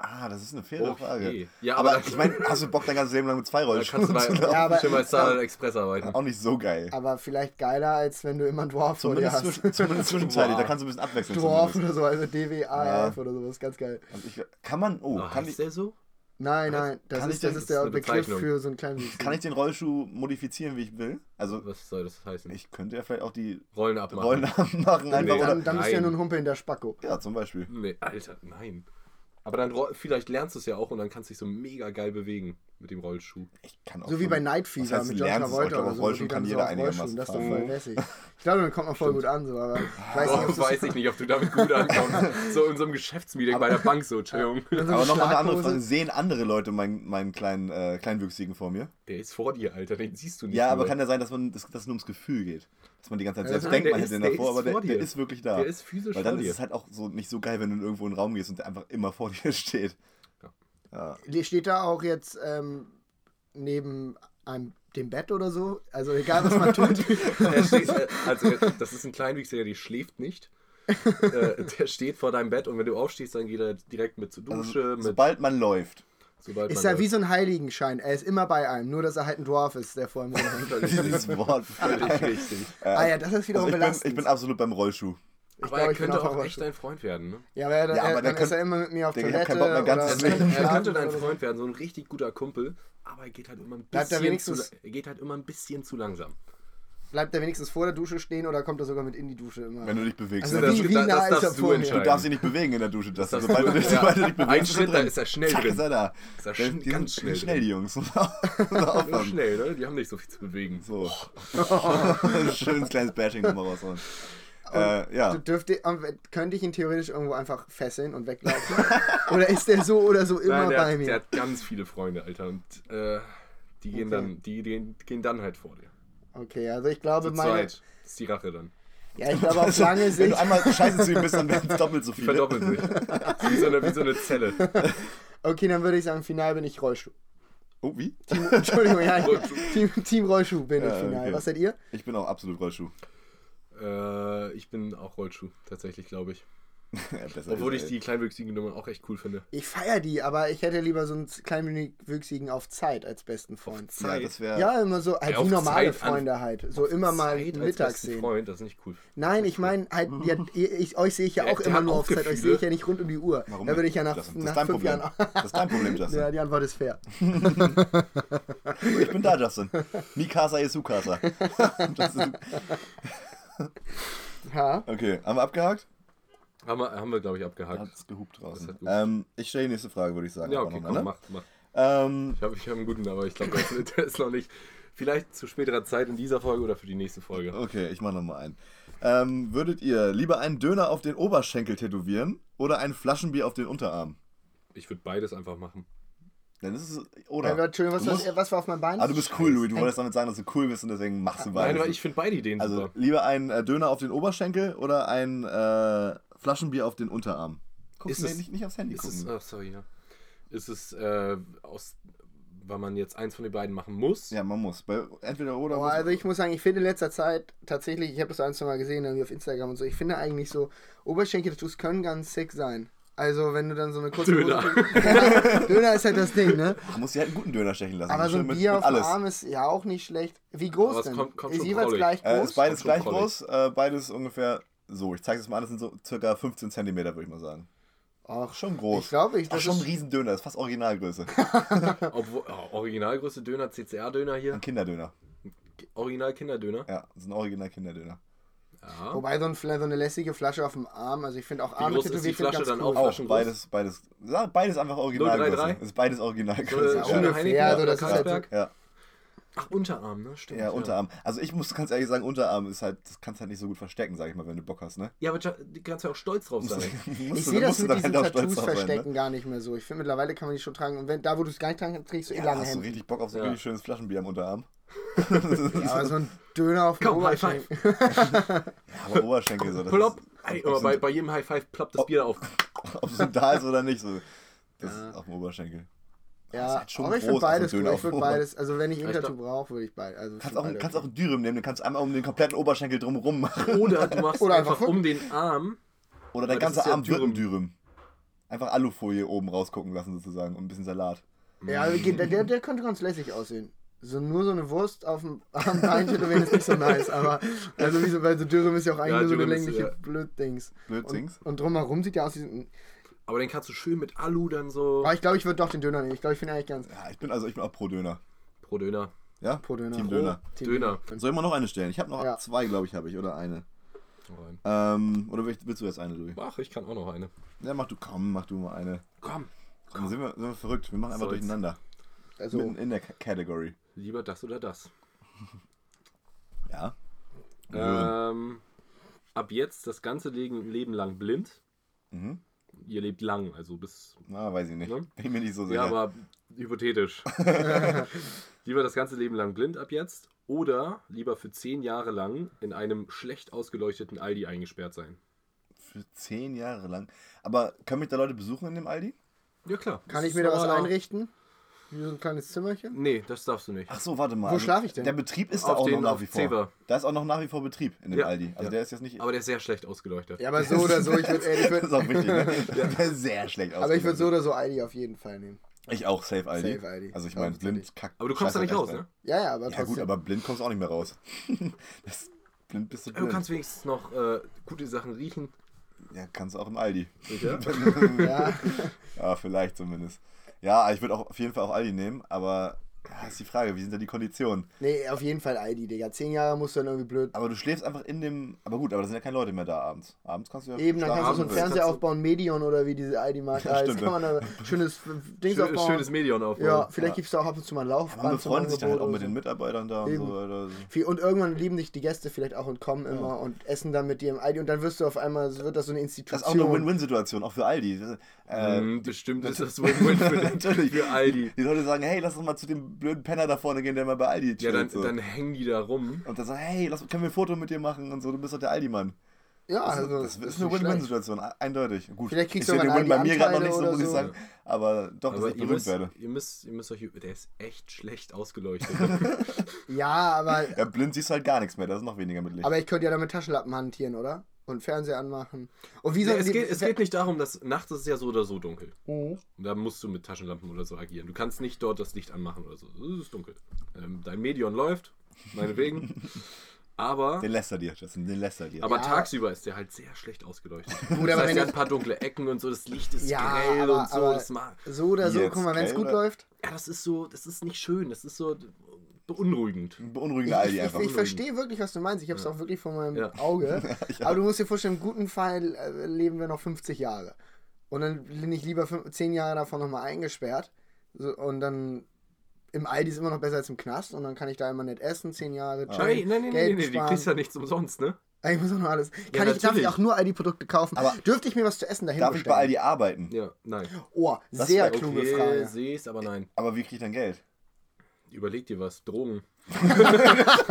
Ah, das ist eine faire Frage. Okay. Ja, aber, Aber ich meine, hast du Bock dein ganzes Leben lang mit zwei Rollschuhen zu laufen? Ja, aber- schon bei Starlight Express arbeiten. Auch nicht so geil. Aber vielleicht geiler, als wenn du immer einen Dwarf vor dir Zumindest, hast. zumindest zwischenzeitlich, da kannst du ein bisschen abwechseln. Dwarf zumindest. oder so, also DWAF Ja. oder sowas, ganz geil. Also ich, kann man, oh, Oh, kann, ich, der so? Nein, nein, das ist, das denn- ist das ist der Begriff für so einen kleinen kann ich den Rollschuh modifizieren, wie ich will? Also, Was soll das heißen? ich könnte ja vielleicht auch die Rollen abmachen. Rollen <laughs> machen Dann, einfach. Nee. Oder, dann, dann bist du ja nur ein Humpel in der Spacko. ja, zum Beispiel. Nee, Alter, nein. Aber dann vielleicht lernst du es ja auch und dann kannst du dich so mega geil bewegen mit dem Rollschuh. Ich kann auch So wie bei Night Fever heißt, mit John es Travolta oder so. Rollschuh kann so jeder auf einigermaßen Das ist doch voll lässig. Ich glaube, dann kommt man voll gut an, so, aber ich <laughs> weiß nicht, Oh, es <laughs> weiß ich nicht, ob du damit gut ankommst. <laughs> So in so einem Geschäftsmeeting bei der Bank so, Entschuldigung. so Aber nochmal eine andere Frage. Sehen andere Leute meinen, meinen kleinen, äh, Kleinwüchsigen vor mir? Der ist vor dir, Alter, den siehst du nicht. Ja, aber nur. kann ja sein, dass man dass das nur ums Gefühl geht. Dass man die ganze Zeit Ja, selbst nein, denkt, man ist- hätte den davor, aber der, der ist wirklich da. Der ist physisch Weil dann vor ist dir. es halt auch so nicht so geil, wenn du in irgendwo in den Raum gehst und der einfach immer <laughs> vor dir steht. Ja. Ja. Die steht da auch jetzt ähm, neben einem, dem Bett oder so. Also egal, was man tut. <laughs> Steht, äh, also, das ist ein Kleinwüchsiger, der schläft nicht. <laughs> äh, der steht vor deinem Bett und wenn du aufstehst, dann geht er direkt mit zur Dusche. Also, mit, sobald man läuft. Sobald Ist ja wie so ein Heiligenschein. Er ist immer bei einem. Nur, dass er halt ein Dwarf ist, der vor ihm rumhängt. <laughs> Dieses Wort. Völlig <laughs> richtig. ah ja, das ist wiederum Also ich, bin, belastend. ich bin absolut beim Rollschuh. Ich Aber glaub, er ich bin könnte auch auch echt dein Freund werden, ne? Ja, aber, er, Ja, er, aber dann der ist er immer mit mir auf Digga, ich Toilette. hab keinen Bock, mein ganzes oder Leben- Er könnte dein. Freund werden, so ein richtig guter Kumpel, aber er geht halt immer ein er bisschen zu, er geht halt immer ein bisschen zu langsam. Bleibt er wenigstens vor der Dusche stehen oder kommt er sogar mit in die Dusche immer? Wenn du dich bewegst. Also wie- wie das, nah das ist darfst er du entscheiden. du darfst dich nicht bewegen in der Dusche. Das, Das <laughs> sobald, du, du- sobald du dich bewegst, Ein Schritt, da ist er schnell Zack, drin. ist er da. Ist er Die schn- sind ganz schnell schnell, die Jungs. <laughs> <laughs> Aufpassen. schnell, ne? Die haben nicht so viel zu bewegen. So. Schönes kleines Bashing nochmal raushauen. Äh, ja. Du dürfte, könnte ich ihn theoretisch irgendwo einfach fesseln und weglaufen? oder ist der so oder so immer Nein, der, bei hat, mir? der hat ganz viele Freunde, Alter. Und äh, die, gehen Okay. dann, die, die gehen dann halt vor dir. Okay, also ich glaube, Zu meine. zweit. Das ist die Rache dann. Ja, ich glaube, auf lange Wenn Sicht. du einmal scheiße zu ihm bist, dann werden es doppelt so Die viele. verdoppeln sich. wie, so eine, wie so eine Zelle. Okay, dann würde ich sagen, final bin ich Rollschuh. Oh, wie? Team, Entschuldigung, ja, Rollschuh. Team, Team Rollschuh bin ich Ja, final. okay. Was seid ihr? Ich bin auch absolut Rollschuh. Äh, ich bin auch Rollschuh, tatsächlich, glaube ich. Obwohl ich die kleinwüchsigen Nummern auch echt cool finde. Ich feier die, aber ich hätte lieber so einen kleinwüchsigen auf Zeit als besten Freund. ey. Ja, das wäre. Ja, immer so, halt Ja, wie auf normale Zeit an- Freunde halt. So immer mal Zeit mittags sehen. Freund, das ist nicht cool. Nein, ich meine, halt, ja, <laughs> ihr- ich, euch sehe ich ja Ja, auch immer nur auf Zeit, euch sehe ich ja nicht rund um die Uhr. Warum da würde ich ja nach, Das- das ist nach dein fünf Problem. Jahren. Das ist dein Problem, Justin. <laughs> ja, die Antwort ist fair. <laughs> Ich bin da, Justin. Mikasa ist- Ja. okay, haben wir abgehakt? Haben wir, haben wir glaube ich, abgehakt. Hat's gehupt draußen. Das hat gehupt. Ähm, ich stelle die nächste Frage, würde ich sagen. Ja, okay, noch komm, mal, ne? mach, mach. Ähm, Ich habe ich hab einen guten, aber ich glaube, der, <laughs> ist- noch nicht. Vielleicht zu späterer Zeit in dieser Folge oder für die nächste Folge. okay, ich mache nochmal einen. Ähm, würdet ihr lieber einen Döner auf den Oberschenkel tätowieren oder ein Flaschenbier auf den Unterarm? Ich würde beides einfach machen. Das ist, Ja, oder? aber Entschuldigung, was, musst- was war auf meinem Bein? Ah, du bist cool, Louis. Du wolltest damit sagen, dass du cool bist und deswegen machst du Nein, beides. aber ich finde beide Ideen also super. lieber ein äh, Döner auf den Oberschenkel oder ein äh, Flaschenbier auf den Unterarm? Guck Ist nee, es- nicht, nicht aufs Handy Ist es, gucken. ach, sorry, ja. Ist es äh, aus weil man jetzt eins von den beiden machen muss. Ja, man muss. Bei entweder oder. Boah, muss also ich muss sagen, ich finde in letzter Zeit tatsächlich, ich habe das ein, zwei Mal gesehen, irgendwie auf Instagram und so, ich finde eigentlich so, Oberschenkel-Tattoos können ganz sick sein. Also wenn du dann so eine kurze Döner. Hose <laughs> Döner ist halt das Ding, ne? man muss sich halt einen guten Döner stechen lassen. Aber so ein mit- Bier mit auf dem alles. Arm ist ja auch nicht schlecht. Wie groß Aber es denn? kommt- kommt ist jeweils gleich Äh, groß? ist beides gleich groß. Äh, beides ungefähr so. Ich zeige es mal an, das sind so circa 15 Zentimeter, würde ich mal sagen. Ach, Schon groß. ich glaube, ich, Ach, das schon ein ist, Riesendöner, das ist fast Originalgröße. <laughs> Obwohl, oh, Originalgröße Döner, CCR-Döner hier. Ein Kinderdöner. Original Kinderdöner. Ja, das ist ein Original Kinderdöner. Ja. wobei so, ein, so eine lässige Flasche auf dem Arm, also ich finde auch Arme die tätowiert finde ich Flasche ganz dann cool. auch? Beides, beides, ja, beides einfach Originalgröße. 033? Das ist beides So, Originalgröße. äh, Ja. Heineken so, oder das ist halt so- ja. Ach, Unterarm, ne? Stimmt. ja, Unterarm. Also ich muss ganz ehrlich sagen, Unterarm ist halt, das kannst du halt nicht so gut verstecken, sag ich mal, wenn du Bock hast, ne? Ja, aber die kannst ja auch stolz drauf sein. Ich du- sehe da das du mit diesen halt Tattoos drauf sein, verstecken gar nicht mehr so. Ich finde, mittlerweile kann man die schon tragen. Und wenn, da, wo du es gar nicht tragen kannst, trägst du eh Ne? lange Ja, hast du richtig Bock auf so Ja. richtig schönes Flaschenbier am Unterarm? <laughs> Ja, aber so ein Döner auf dem Oberschenkel. <laughs> Ja, aber Oberschenkel so. Das Plopp. Ey, aber bei, bei jedem High Five ploppt das Bier auf. <laughs> ob es da ist oder nicht, so. Das Ja. ist auf dem Oberschenkel. Ja, halt schon aber ich groß, also beides. Ich würde dem Ober- beides, also wenn ich ein Ich Tattoo glaub- brauche, würde ich beides. Also Kannst auch, beide kannst auch einen Dürüm nehmen, den kannst du einmal um den kompletten Oberschenkel drumherum machen. Oder du machst Oder einfach einfach um <laughs> den Arm. Oder dein ganzer ja Arm wird ein Dürüm. Dürüm. Einfach Alufolie oben rausgucken lassen sozusagen und ein bisschen Salat. Ja, geht- der, der könnte ganz lässig aussehen. So nur so eine Wurst auf dem <laughs> Bein tätowieren ist nicht so nice, aber also wie so, weil so Dürüm ist ja auch eigentlich Ja, nur so eine Dürüm längliche ja. Blöddings. Blödsings. Und, und drumherum sieht ja aus wie ein, Aber den kannst du schön mit Alu dann so. Aber ich glaube, ich würde doch den Döner nehmen. Ich glaube, ich finde eigentlich ganz Ja, ich bin also ich bin auch pro Döner. Pro Döner. Ja? pro Döner. Team Döner. Team Döner. Soll ich mal noch eine stellen? Ich habe noch Ja. zwei, glaube ich, habe ich oder eine. Ähm, oder willst, willst du jetzt eine, Louis? Ach, ich kann auch noch eine. Ja, mach du, komm, mach du mal eine. Komm. Komm, sind wir, sind wir verrückt. Wir machen einfach Soll's. durcheinander. Also, Mitten in der K- Category. Lieber das oder das. <laughs> Ja. Ähm, ab jetzt das ganze Leben, Leben lang blind. Mhm. Ihr lebt lang, also bis. Na, weiß ich nicht. Ne? Ich bin mir nicht so sicher. Ja, aber hypothetisch. <laughs> <laughs> lieber das ganze Leben lang blind ab jetzt oder lieber für zehn Jahre lang in einem schlecht ausgeleuchteten Aldi eingesperrt sein. Für zehn Jahre lang. Aber können mich da Leute besuchen in dem Aldi? Ja, klar. kann Das ich mir da was einrichten? Wie so ein kleines Zimmerchen? Nee, das darfst du nicht. Ach so, warte mal. Wo schlaf ich denn? Der Betrieb ist da Auf auch den- noch nach wie vor. Zewa. Da ist auch noch nach wie vor Betrieb in dem Ja. Aldi. Also Ja. der ist jetzt nicht. Aber der ist sehr schlecht ausgeleuchtet. Ja, aber so oder so, ich würde ich das würd, <laughs> ist auch wichtig, ne? <laughs> Der ist sehr schlecht aber ich würde so oder so Aldi auf jeden Fall nehmen. Ich auch, Safe Aldi. Safe Aldi. Also ich meine, blind kackt. Aber du kommst da nicht raus, ne? Ja, ja, aber. Ja gut, aber blind kommst du auch nicht mehr raus. <laughs> das, blind bist du Du blind. kannst wenigstens noch äh, gute Sachen riechen. ja, kannst du auch im Aldi. Sicher? ja. Ja, vielleicht zumindest. Ja, ich würde auch auf jeden Fall auch Aldi nehmen, aber ja, ist die Frage, wie sind da die Konditionen? Nee, auf jeden Fall Aldi, Digga. Zehn Jahre musst du dann irgendwie blöd. Aber du schläfst einfach in dem. Aber gut, aber da sind ja keine Leute mehr da abends. Abends kannst du ja. Eben, dann kannst du so einen Fernseher aufbauen, Medion oder wie diese Aldi-Marke Ja, heißt. stimmt, Kann man da schönes Dings Schön, aufbauen. schönes Medion aufbauen. ja, vielleicht gibst du auch ab und zu mal ein Man Laufband. zum befreundet sich dann halt auch mit den Mitarbeitern da und Eben. so. Oder so. Viel- Und irgendwann lieben dich die Gäste vielleicht auch und kommen immer und essen dann mit dir im Aldi und dann wirst du auf einmal, wird das so eine Das Institution. ist auch eine Win-Win-Situation, auch für Aldi. Äh, bestimmt ist das Win-Win für, natürlich für Aldi. Die Leute sagen, hey, lass uns mal zu dem blöden Penner da vorne gehen, der mal bei Aldi Ja, chillt. dann, so. dann hängen die da rum. und dann sagen, hey, lass, können wir ein Foto mit dir machen und so, du bist doch der Aldi-Mann. Ja, Das, also das ist nicht eine. Win-Win-Situation, eindeutig. Gut, Vielleicht kriegst ich du sehe den Win bei mir gerade noch nicht so, muss ich so. sagen. Aber doch, dass Aber ich ihr berühmt werde. ihr, müsst, ihr müsst euch. Der ist echt schlecht ausgeleuchtet. <laughs> Ja, aber, Ja, blind siehst du halt gar nichts mehr, das ist noch weniger mit Licht. aber ich könnte ja damit Taschenlappen hantieren, oder? Und Fernseher anmachen. Und wie nee, soll es, die- geht, es geht nicht darum, dass nachts ist es ja so oder so dunkel. Mhm. Und da musst du mit Taschenlampen oder so agieren. Du kannst nicht dort das Licht anmachen oder so. Es ist dunkel. Ähm, dein Medion läuft, meinetwegen. <laughs> Aber, den lässt er dir, Justin, den lässt er dir. aber Ja. tagsüber ist der halt sehr schlecht ausgeleuchtet. Gut, das heißt, wenn der hat ich- ein paar dunkle Ecken und so. Das Licht ist Ja, grell aber- und so. das mag, So oder so, Jetzt, guck mal, wenn es gut oder? läuft. ja, das ist so, das ist nicht schön. Das ist so beunruhigend. Ich, ich, Aldi ich, einfach. ich verstehe wirklich, was du meinst. Ich habe es auch wirklich vor meinem Ja. Auge. <laughs> ich Aber du musst dir vorstellen, im guten Fall äh, leben wir noch 50 Jahre. Und dann bin ich lieber 10 Jahre davon nochmal eingesperrt. So, und dann im Aldi ist immer noch besser als im Knast. Und dann kann ich da immer nicht essen, 10 Jahre. Nein, chillen, nein, nein, Geld nein, nein, die sparen. kriegst ja nichts umsonst, ne? Ah, Ich muss auch noch alles. Kann ich, darf ich auch nur Aldi-Produkte kaufen? Aber- Dürfte ich mir was zu essen dahin Darf ich bei bestellen? Aldi arbeiten? Ja, nein. Oh, Das sehr kluge okay, Frage. sehe aber nein. Aber wie krieg ich dann Geld? Überleg dir was. Drogen.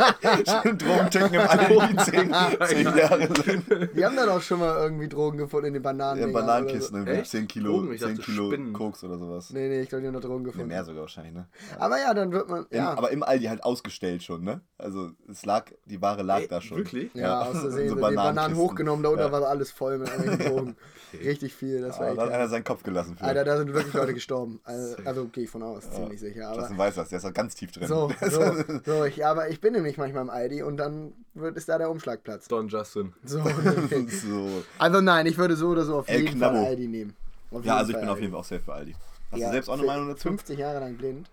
Drogenticken im Aldi, zehn, zehn Jahre lang. Wir haben dann auch schon mal irgendwie Drogen gefunden in den Bananen. Ja, Bananenkisten, So. irgendwie Echt? 10 Kilo, Drogen? Ich 10 dachte, Kilo Spinnen. Koks oder sowas. Nee, nee, ich glaube, die haben noch Drogen Nee, gefunden. mehr sogar wahrscheinlich, ne? Ja. Aber ja, dann wird man. Im, Ja, aber im Aldi halt ausgestellt schon, ne? Also es lag, die Ware lag Ey, da schon. wirklich? ja, ja, aus <laughs> Versehen so sind die Bananen hochgenommen, da unten Ja. war alles voll mit irgendwelchen <laughs> Drogen. Richtig viel, das war echt. da hat einer seinen Kopf gelassen für. Alter, da sind wirklich Leute <laughs> gestorben. Also, also gehe ich von aus, ziemlich sicher. Aber Justin weiß das, der ist da ganz tief drin. so, so, so ich, aber ich bin nämlich manchmal im Aldi und dann wird, ist da der Umschlagplatz. Don Justin. So, <laughs> so. also nein, ich würde so oder so auf El jeden Knabbo. Fall Aldi nehmen. Auf Ja, also ich Fall bin auf jeden Fall auch safe für Aldi. Hast Ja, du selbst auch eine Meinung dazu? 50 Jahre lang blind.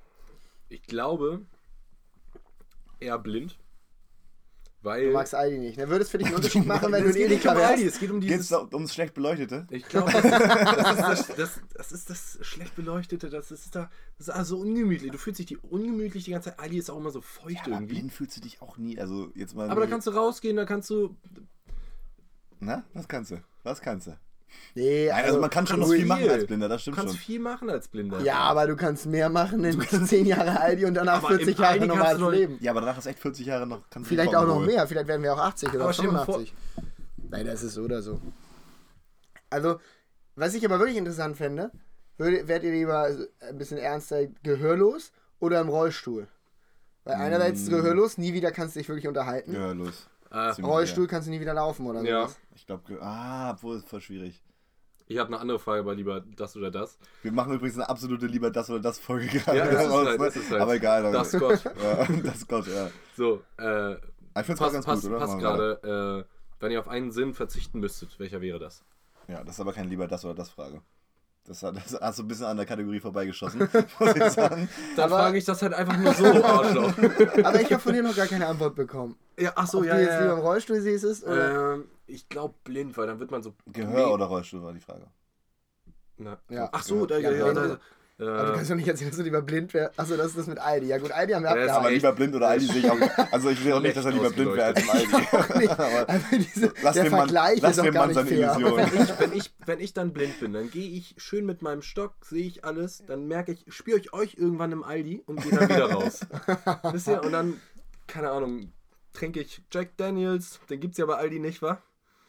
Ich glaube, eher blind. Weil. Du magst Aldi nicht. Ne? Würde es für dich einen <laughs> Unterschied machen, wenn du es Edeka um Aldi, wärst? es geht um Geht dieses. es ums schlecht beleuchtete? Ich glaube, das, <laughs> das, ist das, das, das ist das schlecht beleuchtete, das ist da, das ist also ungemütlich. Du fühlst dich die ungemütlich die ganze Zeit. Aldi ist auch immer so feucht Aber irgendwie. blind fühlst du dich auch nie. Also jetzt mal. Aber da kannst du rausgehen, da kannst du. Na, was kannst du? Was kannst du? Nee, Nein, also man kann schon noch kannst viel machen als Blinder, das Du stimmt kannst schon. viel machen als Blinder. Ja, aber du kannst mehr machen in 10 <laughs> Jahre Aldi und danach Aber im 40 Jahre kannst normales du Leben. Ja, aber danach ist echt 40 Jahre noch. kannst du Vielleicht auch noch mehr, vielleicht werden wir auch 80 oder Aber stell dir mal 85. Nein, das ist so oder so. Also, was ich aber wirklich interessant fände, würdet, wärt ihr lieber ein bisschen ernster gehörlos oder im Rollstuhl? Weil einerseits gehörlos, nie wieder kannst du dich wirklich unterhalten. Gehörlos. Ziemlich Rollstuhl kannst du nie wieder laufen oder Ja. Ich glaube, ah, obwohl ist voll schwierig. ich habe eine andere Frage, aber lieber das oder das. Wir machen übrigens eine absolute lieber das oder das Folge gerade. Ja, das ist raus, halt, ne? das ist halt. Aber egal, Leute. Das Gott. <laughs> Ja, das Gott, ja. So, äh, Ich finde es ganz passt, gut, oder? passt gerade. Äh, wenn ihr auf einen Sinn verzichten müsstet, welcher wäre das? Ja, das ist aber kein lieber das oder das Frage. Das, hat, das hast du ein bisschen an der Kategorie vorbeigeschossen, <laughs> muss ich sagen. Dann frage ich das halt einfach nur so, Arschloch. <laughs> Aber ich habe von dir noch gar keine Antwort bekommen. Ja, ach so, Ob ja, du jetzt ja, lieber im. Rollstuhl siehst oder? Ähm, ich glaube blind, weil dann wird man so. Gehör oder Rollstuhl war die Frage. Na, Ja. Ach so, da, Ja, ja, da, Aber du kannst doch nicht erzählen, dass du lieber blind wärst. Achso, das ist das mit Aldi. Ja gut, Aldi haben wir Ja, ist abgehakt. Aber lieber blind oder Aldi sehe ich auch. <laughs> Also ich sehe auch nicht, dass er lieber blind wäre als im Aldi. <laughs> <laughs> aber Also diese, lass der Vergleich lass ist auch gar nicht seine fair. Wenn, ich, wenn, ich, wenn ich dann blind bin, dann gehe ich schön mit meinem Stock, sehe ich alles, dann merke ich, spüre ich euch irgendwann im Aldi und gehe dann wieder raus. Wisst ihr? Und dann, keine Ahnung, trinke ich Jack Daniels, den gibt's ja bei Aldi nicht, wa?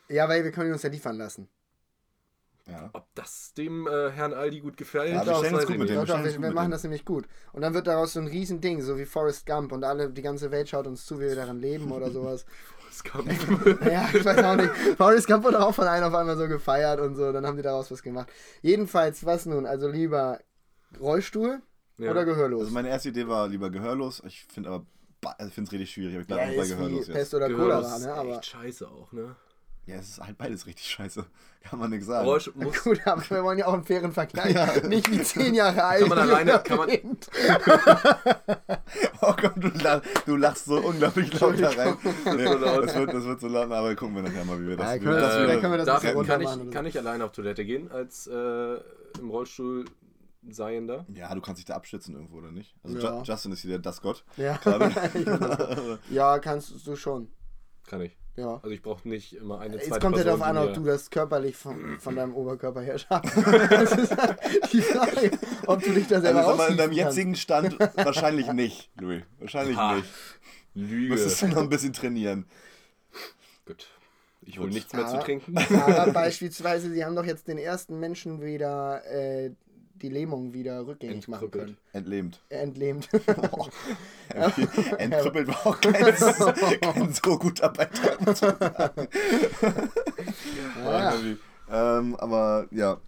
Ja, weil wir können ihn uns ja liefern lassen. Ja. Ob das dem äh, Herrn Aldi gut gefällt, Ja, wir das stellen uns gut mit dem. Doch, doch, wir, gut wir machen dem. das nämlich gut. Und dann wird daraus so ein Riesending, so wie Forrest Gump und alle, die ganze Welt schaut uns zu, wie wir daran leben oder sowas. <laughs> Das kam <laughs> Ja, ich weiß auch nicht. Forrest Gump wurde auch von einem auf einmal so gefeiert und so, dann haben die daraus was gemacht. Jedenfalls, was nun? Also lieber Rollstuhl Ja. oder gehörlos? Also meine erste Idee war lieber gehörlos. Ich finde aber, ba- ich finde es richtig schwierig. Aber ich bleibe ja, bei ist wie gehörlos jetzt. Pest oder Gehörlos Cholera, ist ne? Aber echt scheiße auch, ne? Ja, es ist halt beides richtig scheiße. <laughs> Kann man nichts sagen. Geräusch muss, gut, aber wir wollen ja auch einen fairen Vergleich. <laughs> Nicht wie zehn Jahre alt. Kann man alleine- kann man-. Oh Gott, du, lach, du lachst so unglaublich laut da rein. Nee, das, wird, das wird so laut, aber gucken wir nachher mal, wie wir das, Ja, wie können wir das das- können wir das Darf, bisschen runter kann, machen ich, oder kann ich alleine auf Toilette gehen als äh, im Rollstuhl Seiender? Ja, du kannst dich da abstützen irgendwo, oder nicht? Also Ja. Ju- Justin ist hier der Das Gott. <laughs> Ja. <laughs> Ja, kannst du schon. Kann ich. Ja. Also ich brauche nicht immer eine zweite Jetzt kommt ja darauf an, ob du das körperlich von, von deinem Oberkörper her schaffst. <laughs> Das ist halt die Frage, ob du dich da Also selber sag mal, in deinem jetzigen Stand wahrscheinlich nicht, Louis. Wahrscheinlich Ha. nicht. Lüge. Müsstest du noch ein bisschen trainieren. Gut. Ich hole nichts mehr zu Aber- trinken. Aber beispielsweise, sie haben doch jetzt den ersten Menschen wieder äh, die Lähmung wieder rückgängig machen können. Entlähmt. Äh, Entlähmt. <laughs> <laughs> Entkrüppelt war auch kein, kein so guter Beitrag, ja. Ähm, aber ja.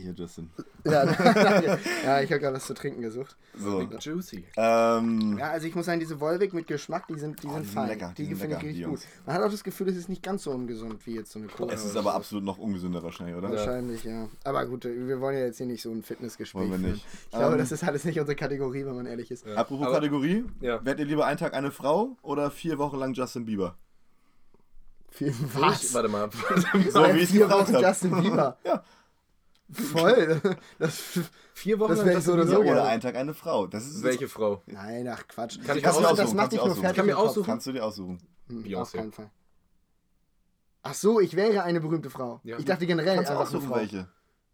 Hier, Justin. Ja, danke. <laughs> ja, ich habe gerade was zu trinken gesucht. So. Juicy. Ähm, Ja, also ich muss sagen, diese Wolwig mit Geschmack, die sind, die Oh, sind die sind fein. lecker, die die finde ich richtig gut. Man hat auch das Gefühl, es ist nicht ganz so ungesund wie jetzt so eine Cola. es ist aber so. absolut noch ungesünder wahrscheinlich, oder? Wahrscheinlich, ja. Aber gut, wir wollen ja jetzt hier nicht so ein Fitnessgespräch Wollen wir führen. nicht. Ich glaube, Ähm, das ist alles nicht unsere Kategorie, wenn man ehrlich ist. Apropos Aber- Kategorie, Ja. werdet ihr lieber einen Tag eine Frau oder vier Wochen lang Justin Bieber? Viel Ich, warte mal. <laughs> So wie ich vier Wochen habe. Justin Bieber. <laughs> Ja. Voll. <laughs> Das, Vier Wochen Das lang wär ich Justin so oder so oder einen Tag eine Frau. Das ist Welche Frau? nein, ach Quatsch. Kann ich das, mir das, aussuchen, macht kannst dich du nur aussuchen. fertig. Kann mir aussuchen. Kannst du dir aussuchen. Hm, Beyoncé. Auf keinen Fall. Ach so, ich wäre eine berühmte Frau. Ja. Ich dachte generell Kannst du einfach eine aussuchen, Frau. welche.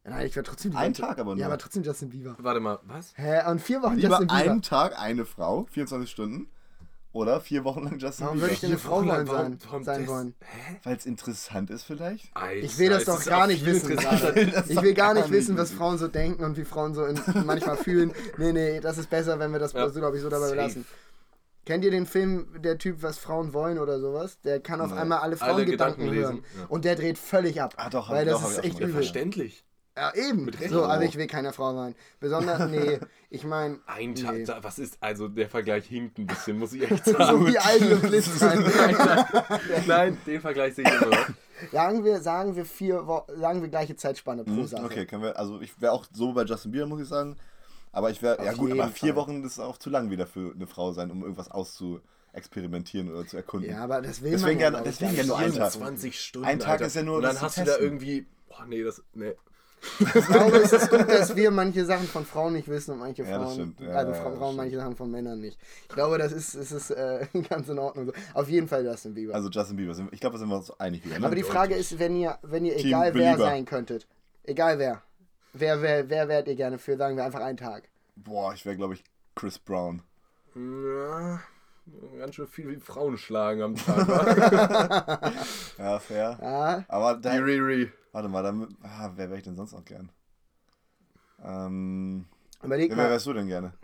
Nein, ich wäre trotzdem ganze- Tag aber nur. Ja, aber trotzdem Justin Bieber. Warte mal, was? Hä, und vier Wochen Lieber Justin Bieber. einen Tag eine Frau, 24 Stunden, Oder vier Wochen lang Justin Warum Bieber. würde ich denn eine Frau wollen sein, sein wollen? Weil es interessant ist vielleicht? Alter, Ich will das <laughs> doch gar nicht wissen Ich will gar nicht wissen, was. Frauen so denken und wie Frauen so in, manchmal <laughs> fühlen. Nee, nee, das ist besser, wenn wir das, Ja. so, glaube ich, so dabei Safe. belassen. Kennt ihr den Film, der Typ, was Frauen wollen oder sowas? Der kann auf Nee. einmal alle Alle Frauengedanken Gedanken hören. lesen, ja. Und der dreht völlig ab. Ah, doch, weil ich- das doch, ist echt übel. verständlich. Ja, eben. Mit Recht. So, aber Oh. ich will keine Frau sein. Besonders, nee, ich meine. <laughs> Ein Tag, Nee. da- was ist, also der Vergleich hinkt ein bisschen, muss ich <laughs> echt So sagen. wie eigene Blitz <laughs> sein. nein, nein, nein, den Vergleich sehe ich immer noch. Sagen wir, sagen wir vier sagen wir gleiche Zeitspanne pro Hm, Sache. Okay, können wir, also ich wäre auch so bei Justin Bieber, muss ich sagen. Aber ich wäre, ja gut, aber vier Fall. Wochen ist auch zu lang wieder für eine Frau sein, um irgendwas auszuexperimentieren oder zu erkunden. Ja, aber das will Deswegen man ja, ich, deswegen nicht. nur einen Tag. 20 Stunden. Ein Tag Alter. ist ja nur Und dann hast zu du da testen. irgendwie. Boah, nee, das. Nee. Ich glaube, es ist gut, dass wir manche Sachen von Frauen nicht wissen und manche Ja, das Frauen, stimmt. Ja, also ja, Frauen stimmt. manche Sachen von Männern nicht. Ich glaube, das ist, es ist äh, <laughs> ganz in Ordnung. So. Auf jeden Fall Justin Bieber. Also Justin Bieber, sind- ich glaube, da sind wir uns einig wieder. Ne? Aber die Frage ist, wenn ihr, wenn ihr Team egal wer Belieber. sein könntet, egal wer, wer, wer, wer wärt ihr gerne für, sagen wir einfach einen Tag. Boah, ich wäre, glaube ich, Chris Brown. Ja, ganz schön viel wie Frauen schlagen am <laughs> Tag. Ja, fair. Ja, Aber da, Riri. Warte mal, dann, ah, wer wäre ich denn sonst noch gern? Ähm, überleg wer, wer mal. wärst du denn gerne?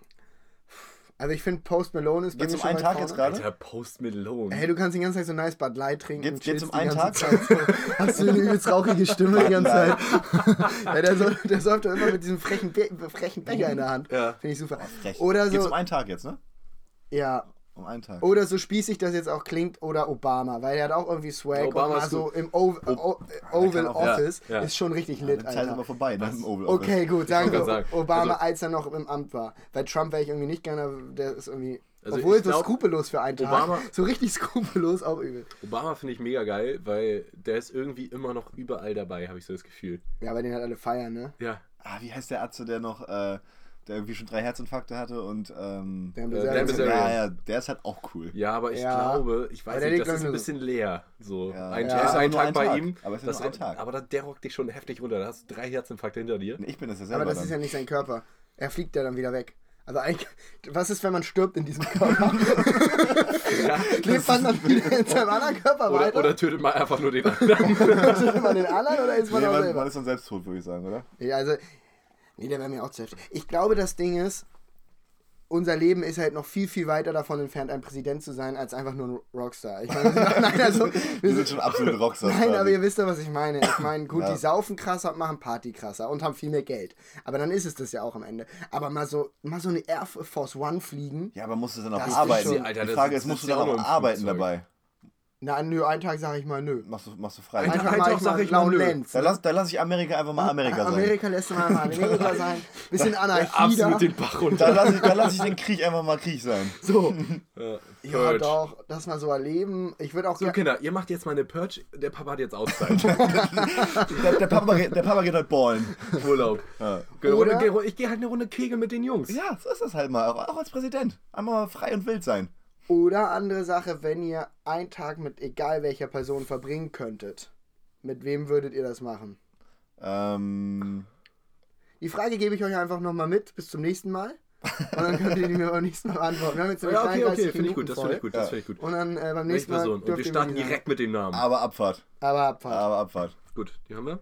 Also ich finde Post Malone ist bei Geht's mir um schon einen weit Tag vorne. jetzt gerade? Alter, Post Malone. Hey, du kannst den ganzen Tag so nice Bud Light trinken. Geht's- und geht's chillst um die einen ganze Tag? Zeit. <laughs> <laughs> Hast du eine übelst rauchige Stimme die ganze Zeit. <laughs> ja, der, soll, der säuft doch immer mit diesem frechen, Be frechen Becher in der Hand. Ja. Finde ich super. Frech. Oder Geht's so, um einen Tag jetzt, ne? ja, Um einen Tag. oder so spießig das jetzt auch klingt, oder Obama, weil er hat auch irgendwie Swag Obama und so gut. im Oval, o Oval auch- Office ja, ja. ist schon richtig lit, Zeit ist aber Alter. vorbei, ne? Im Oval Office. Okay, gut, sagen, Obama, also- als er noch im Amt war. Bei Trump wäre ich irgendwie nicht gerne, der ist irgendwie, Also obwohl so glaub, skrupellos für einen Tag, Obama- so richtig <laughs> skrupellos auch übel. Obama finde ich mega geil, weil der ist irgendwie immer noch überall dabei, habe ich so das Gefühl. Ja, aber den hat alle feiern, ne? Ja. Ah, wie heißt der Arzt, der noch, äh, der irgendwie schon drei Herzinfarkte hatte und, ähm, Dan Äh, Bilzerian. Ja, ja, der ist halt auch cool. Ja, aber ich Ja. glaube, ich weiß nicht, liegt, das ist ein bisschen leer. So, Ja. ein, Ja. Tag- Ist aber ein Tag ein bei Tag. ihm. Aber es ist das, nur ein Tag. Aber der rockt dich schon heftig runter. Da hast du drei Herzinfarkte hinter dir. Ich bin das ja selber Aber das dann. ist ja nicht sein Körper. Er fliegt ja dann wieder weg. Also eigentlich, was ist, wenn man stirbt in diesem Körper? <laughs> Ja. Lebt man dann wieder in seinem <laughs> anderen Körper Oder, weiter? oder tötet man einfach nur den <laughs> anderen. tötet man den anderen oder ist man nee, auch man, selber? man ist dann selbst tot, würde ich sagen, oder? Ja, also, nee, der wäre mir auch zu heftig. Ich glaube, das Ding ist, unser Leben ist halt noch viel, viel weiter davon entfernt, ein Präsident zu sein, als einfach nur ein Rockstar. Ich meine, wir <laughs> sind, nein, also, wir Wir sind schon absolute Rockstars. Nein, quasi. aber ihr wisst ja, was ich meine. Ich meine, gut, Ja. die saufen krasser und machen Party krasser und haben viel mehr Geld. Aber dann ist es das ja auch am Ende. Aber mal so, mal so eine Air Force One fliegen. Ja, aber musst du dann auch arbeiten? schon- Alter, die Frage ist- musst du dann auch arbeiten dabei? Na, nö, einen Tag sage ich mal nö. Machst du, machst du frei? Ein Tag- einen Tag ich sag mal ich mal nö. Lenz. Dann lass, lass ich Amerika einfach mal Amerika sein. Amerika lässt du mal mal Amerika <laughs> sein. Bisschen Anarchie da. Absolut den Bach runter. Dann lass, ich, lass ich den Krieg einfach mal Krieg sein. <laughs> So, Ja, ja doch, das mal so erleben. Ich würde auch So, Kinder, ihr macht jetzt mal eine Purge. Der Papa hat jetzt Auszeit. <laughs> Der, der, Papa, geht- der Papa geht heute ballen. Urlaub. Ja. Oder- ich gehe halt eine Runde Kegel mit den Jungs. ja, so ist das halt mal. Auch, als Präsident. Einmal mal frei und wild sein. Oder andere Sache, wenn ihr einen Tag mit egal welcher Person verbringen könntet, mit wem würdet ihr das machen? Ähm, Die Frage gebe ich euch einfach nochmal mit, bis zum nächsten Mal. Und dann könnt ihr die mir beim nächsten Mal beantworten. Wir haben jetzt <laughs> Ja, okay, 33 okay, finde ich gut, das finde ich gut, das finde ich gut. Und dann äh, beim Nächste nächsten Mal. Und wir starten direkt mit dem Namen. aber Abfahrt. Aber Abfahrt. Aber Abfahrt. Gut, die haben wir.